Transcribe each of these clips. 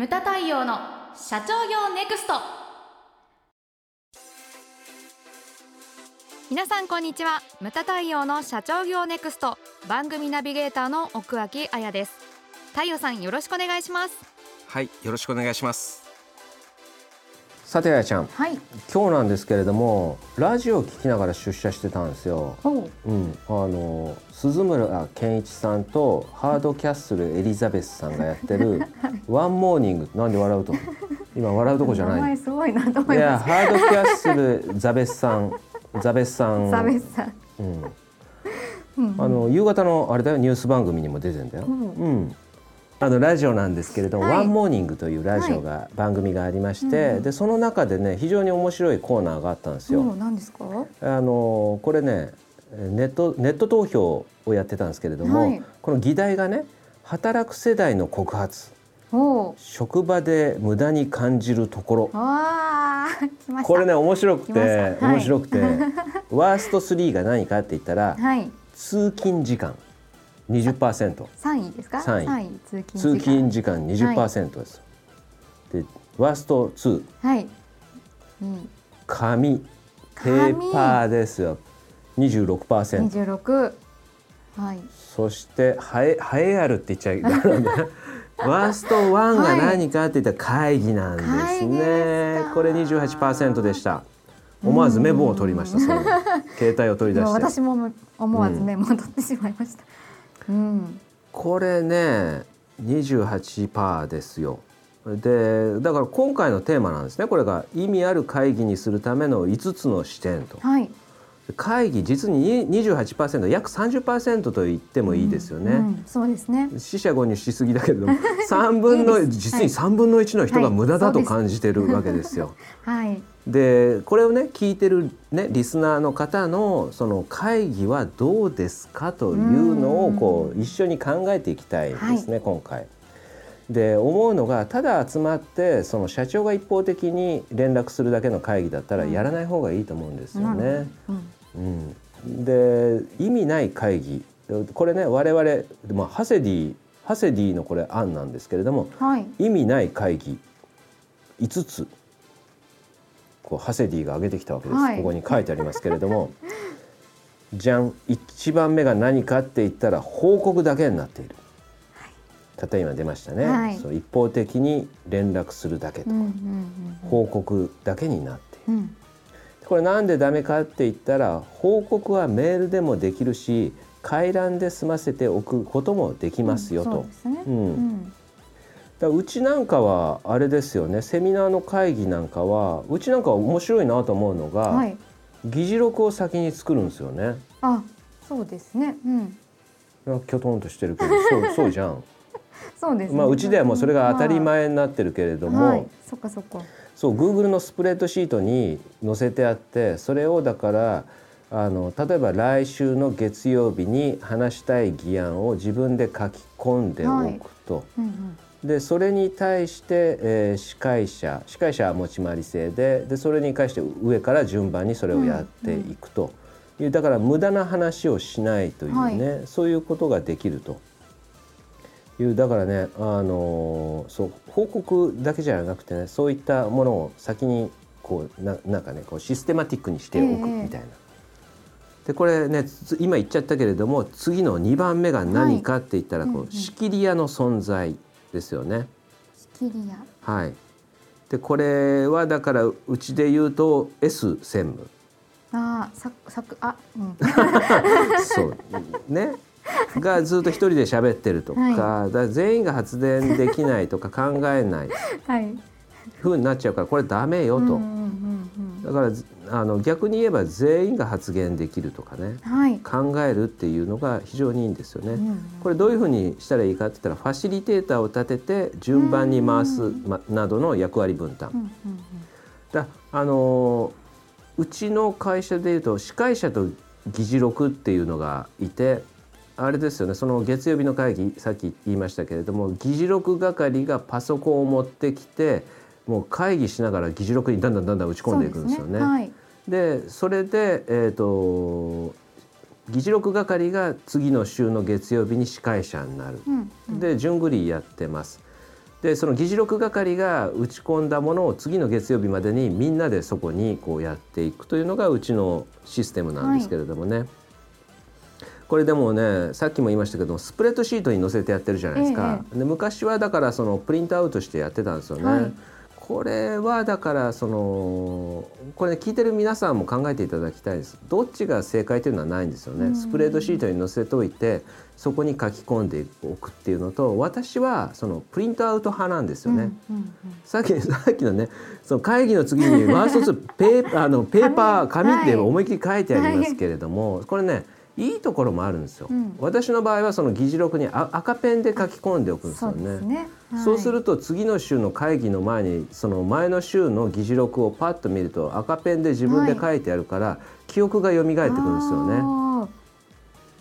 ムタ太陽の社長業ネクスト。皆さんこんにちは。ムタ太陽の社長業ネクスト。番組ナビゲーターの奥脇彩です。太陽さんよろしくお願いします。はいよろしくお願いします。さてあやちゃん、はい、今日なんですけれどもラジオを聞きながら出社してたんですよ。うん、あの鈴村健一さんとハードキャッスルエリザベスさんがやってる ワンモーニングなんで笑うと？今笑うとこじゃない。すごいなと思いやハードキャッスルザベスさんザベスさん。ザベスさん。うん。あの夕方のあれだよニュース番組にも出てんだよ。うん、うんあのラジオなんですけれども、はい、ワンモーニングというラジオが、はい、番組がありまして、うん、でその中でね非常に面白いコーナーがあったんですよ。何ですか？あのこれねネットネット投票をやってたんですけれども、はい、この議題がね働く世代の告発。職場で無駄に感じるところ。これね面白くて、面白くて ワースト3が何かって言ったら、通勤時間。二十パーセント。三位ですか？三位。通勤時間二十パーセントです。で、ワーストツー。はい。うん、紙ペーパーですよ。二十六パーセント。二十六。はい。そしてハエハエあるって言っちゃいけない。ワーストワンが何かって言ったら会議なんですね。これ二十八パーセントでした。思わずメモを取りました。その携帯を取り出して。私も思わずメモを取ってしまいました。うん、これね28%ですよ。でだから今回のテーマなんですね。これが意味ある会議にするための5つの視点と。はい。会議実に28%約30%と言ってもいいですよね、うんうん、そうですね。死者誤入しすぎだけれども 3分の実に3分の1の人が無駄だと感じてるわけですよ。はい、でこれをね聞いてる、ね、リスナーの方のその会議はどうですかというのをこう一緒に考えていきたいですね、はい、今回。で思うのがただ集まってその社長が一方的に連絡するだけの会議だったらやらない方がいいと思うんですよね。うん、うん、で意味ない会議。これね我々、まあ、ハセディハセディのこれ案なんですけれども、はい、意味ない会議。5つこうハセディが挙げてきたわけです、はい、ここに書いてありますけれども。じゃん1番目が何かって言ったら報告だけになっている。たった今出ましたね、はい、そう一方的に連絡するだけとか、うんうんうん、報告だけになっている、うん、これなんでダメかって言ったら報告はメールでもできるし回覧で済ませておくこともできますよと。うん、だうちなんかはあれですよねセミナーの会議なんかはうちなんか面白いなと思うのが、はい、議事録を先に作るんですよね。あそうですね、うん、きょとんとしてるけどそう そうじゃん。そうです、ね、まあうちではもうそれが当たり前になってるけれども、はい、そっかそっか。そう Google のスプレッドシートに載せてあってそれをだからあの例えば来週の月曜日に話したい議案を自分で書き込んでおくと。はい。うんうん。でそれに対して、えー、司会者司会者は持ち回り制ででそれに対して上から順番にそれをやっていくと。いう、うんうん、だから無駄な話をしないというね、はい、そういうことができると。いうだからねあのそう報告だけじゃなくてねそういったものを先にこうななんかねこうシステマティックにしておくみたいな。えー、でこれね今言っちゃったけれども次の2番目が何かって言ったらこう、はい、仕切り屋の存在ですよね。仕切り屋。はい。でこれはだからうちで言うと S 専務。ああ、ささくあ、うん、そう。ね。がずっと一人で喋ってるとかはい、だ全員が発電できないとか考えない、はい、ふうになっちゃうからこれダメよと、だからあの逆に言えば全員が発言できるとかね、はい、考えるっていうのが非常にいいんですよね。うんうん、これどういうふうにしたらいいかって言ったらファシリテーターを立てて順番に回す、ま、などの役割分担。うんうんうん、だあのうちの会社でいうと司会者と議事録っていうのがいてあれですよねその月曜日の会議さっき言いましたけれども議事録係がパソコンを持ってきてもう会議しながら議事録にだんだんだんだん打ち込んでいくんですよね。ねはい、それで、えーと、議事録係が次の週の月曜日に司会者になる、うんうん、で順繰りやってます。でその議事録係が打ち込んだものを次の月曜日までにみんなでそこにこうやっていくというのがうちのシステムなんですけれどもね、はい、これでもねさっきも言いましたけどスプレッドシートに載せてやってるじゃないですか、ええ、で昔はだからそのプリントアウトしてやってたんですよね。はいこれはだからそのこれ、ね、聞いてる皆さんも考えていただきたいです。どっちが正解というのはないんですよね、スプレードシートに載せておいてそこに書き込んでおくっていうのと私はそのプリントアウト派なんですよね、さっきさっきのねその会議の次に ワーストペーあのペーパー紙って思いっきり書いてありますけれども、はい、これねいいところもあるんですよ、うん、私の場合はその議事録に赤ペンで書き込んでおくんですよね。そうね。はい、そうすると次の週の会議の前にその前の週の議事録をパッと見ると赤ペンで自分で書いてあるから、はい、記憶が蘇ってくるんですよね。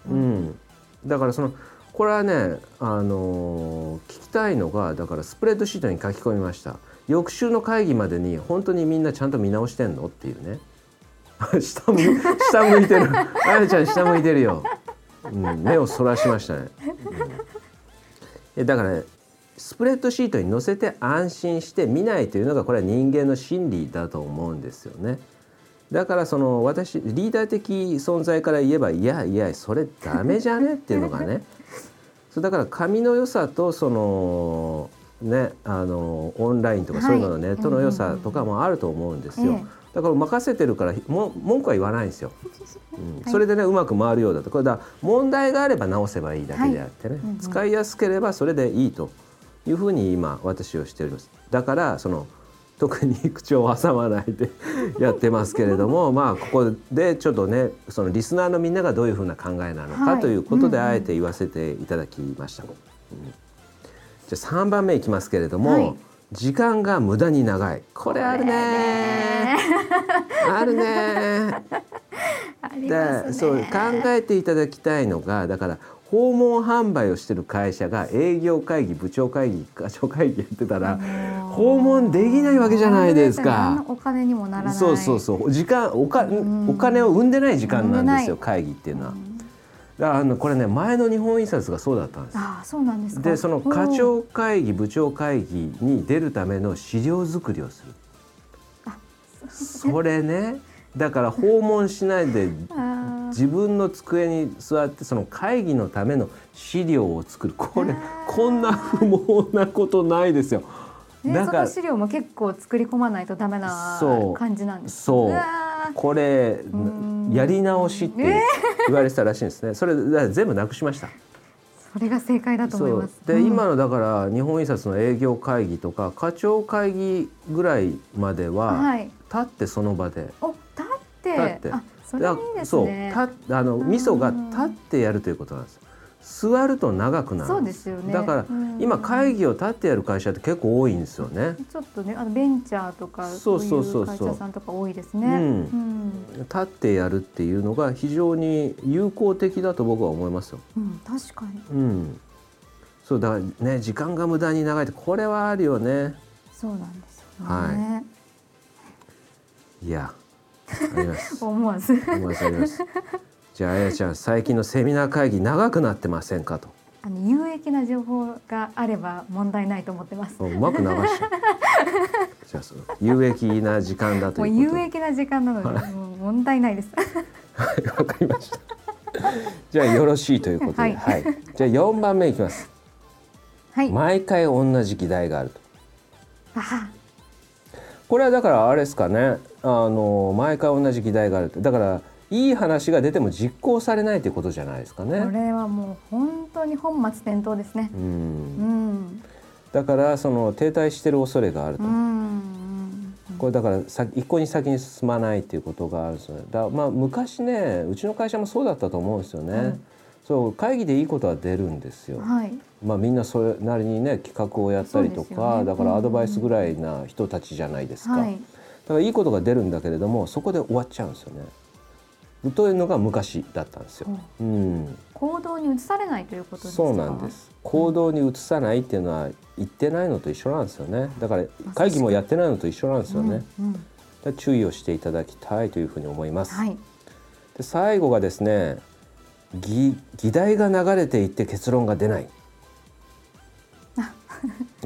うん、だからそのこれはね、あのー、聞きたいのがだからスプレッドシートに書き込みました。翌週の会議までに本当にみんなちゃんと見直してんの？っていうね。下向下向いてる。あやちゃん下向いてるよ、うん、目をそらしましたね、うん、だからねスプレッドシートに載せて安心して見ないというのがこれは人間の心理だと思うんですよね。だからその私リーダー的存在から言えばいやいやそれダメじゃね？っていうのがね。そうだから紙の良さとそのねあのオンラインとかそういうののネットの良さとかもあると思うんですよ。はいだから任せてるからも文句は言わないんですよ、うん、それでねうまく回るようだと。これだ問題があれば直せばいいだけであってね、はいうんうん、使いやすければそれでいいというふうに今私をしております。だからその特に口を挟まないで やってますけれども まあここでちょっとねそのリスナーのみんながどういうふうな考えなのかということであえて言わせていただきました。うん、じゃあ3番目いきますけれども、はい。時間が無駄に長い。これあるね。あるね。でそう考えていただきたいのがだから訪問販売をしてる会社が営業会議部長会議課長会議やってたら訪問できないわけじゃないですか。お金にもならない。そうそうそう。時間おかお金を生んでない時間なんですよ会議っていうのは。あのこれね前の日本印刷がそうだったんです。あそうなんですでその課長会議部長会議に出るための資料作りをする。それ。ねだから訪問しないで 自分の机に座ってその会議のための資料を作る。これこんな不毛なことないですよ。だから資料も結構作り込まないとダメな感じなんです。そう。これやり直しって言われてたらしいんですね。それ全部なくしました。それが正解だと思います。で、うん、今のだから日本印刷の営業会議とか課長会議ぐらいまでは、はい、立ってその場で。お立って立って。あそれいいですね。そうたあの味噌が立ってやるということなんです。座ると長くなる。そうですよね。だから、今会議を立ってやる会社って結構多いんですよね。ちょっとねあのベンチャーとかそうそうそう会社さんとか多いですね、うん、立ってやるっていうのが非常に有効的だと僕は思いますよ、うん、確かに、うん、そうだからね時間が無駄に長いってこれはあるよね。そうなんですよね、はい、いやあります。思わず。思わずありますじゃああやちゃん最近のセミナー会議長くなってませんかと。あの有益な情報があれば問題ないと思ってます。うまく流し。じゃあその有益な時間だという有益な時間なので、もう問題ないです。はいわかりました。じゃあよろしいということで、はい、はい、じゃあ四番目いきます。はい。毎回同じ議題があると。これはだからあれですかね。あの毎回同じ議題があると。だからいい話が出ても実行されないということじゃないですかね。これはもう本当に本末転倒ですね。うん、うん、だからその停滞している恐れがあると。これだから一向に先に進まないっていうことがあるんですよね。だまあ昔ねうちの会社もそうだったと思うんですよね。うん、そう会議でいいことは出るんですよ。はい、まあみんなそれなりにね企画をやったりとか、ね、だからアドバイスぐらいな人たちじゃないですか。はい、だからいいことが出るんだけれどもそこで終わっちゃうんですよね。というのが昔だったんですよ。うん、行動に移されないということですそうなんです。行動に移さないっていうのは言ってないのと一緒なんですよね。だから会議もやってないのと一緒なんですよね。うんうん、注意をしていただきたいというふうに思います。はい、で最後がですね、議議題が流れていって結論が出ない。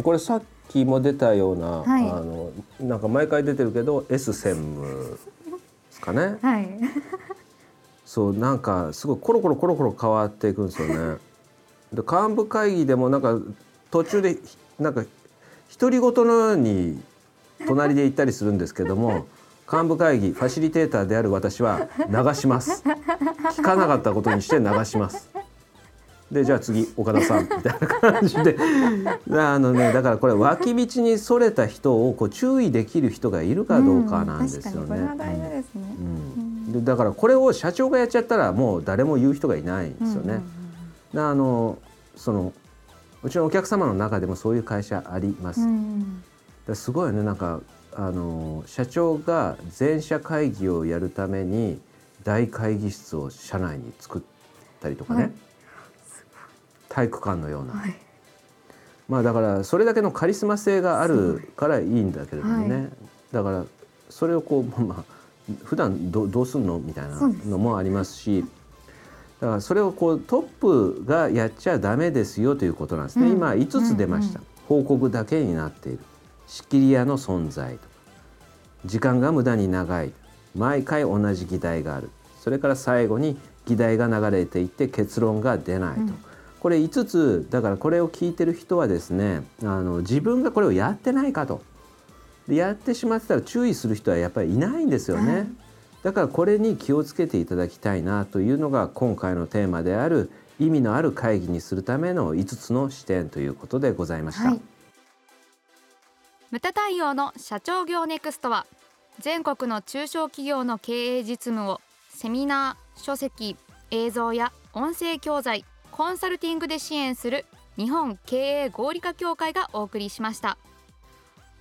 これさっきも出たような、はいあのなんか毎回出てるけど S 専務ですかねはいそうなんかすごいコロコロコロコロ変わっていくんですよね。で幹部会議でもなんか途中でなんか独り言のように隣で言ったりするんですけども 幹部会議ファシリテーターである私は流します聞かなかったことにして流しますでじゃあ次岡田さんみたいな感じであのねだからこれ脇道にそれた人をこう注意できる人がいるかどうかなんですよね。うんね、うん、でだからこれを社長がやっちゃったらもう誰も言う人がいないんですよね。であのそのうちのお客様の中でもそういう会社あります。うんうんですごいよねなんかあの社長が全社会議をやるために大会議室を社内に作ったりとかね、はい。体育館のような、はい。まあだからそれだけのカリスマ性があるからいいんだけれどもね、はい。だからそれをこうまあ普段どどうすんの？みたいなのもありますしだからそれをこうトップがやっちゃダメですよということなんですね、うん。今5つ出ました、報告だけになっている。仕切り屋の存在と。か時間が無駄に長い。毎回同じ議題がある。それから最後に議題が流れていって結論が出ないと、うん。これ5つだからこれを聞いてる人はですねあの自分がこれをやってないかとでやってしまってたら注意する人はやっぱりいないんですよね、はい。だからこれに気をつけていただきたいなというのが今回のテーマである意味のある会議にするための5つの視点ということでございました。はい。無駄対応の社長業ネクストは全国の中小企業の経営実務をセミナー書籍映像や音声教材コンサルティングで支援する日本経営合理化協会がお送りしました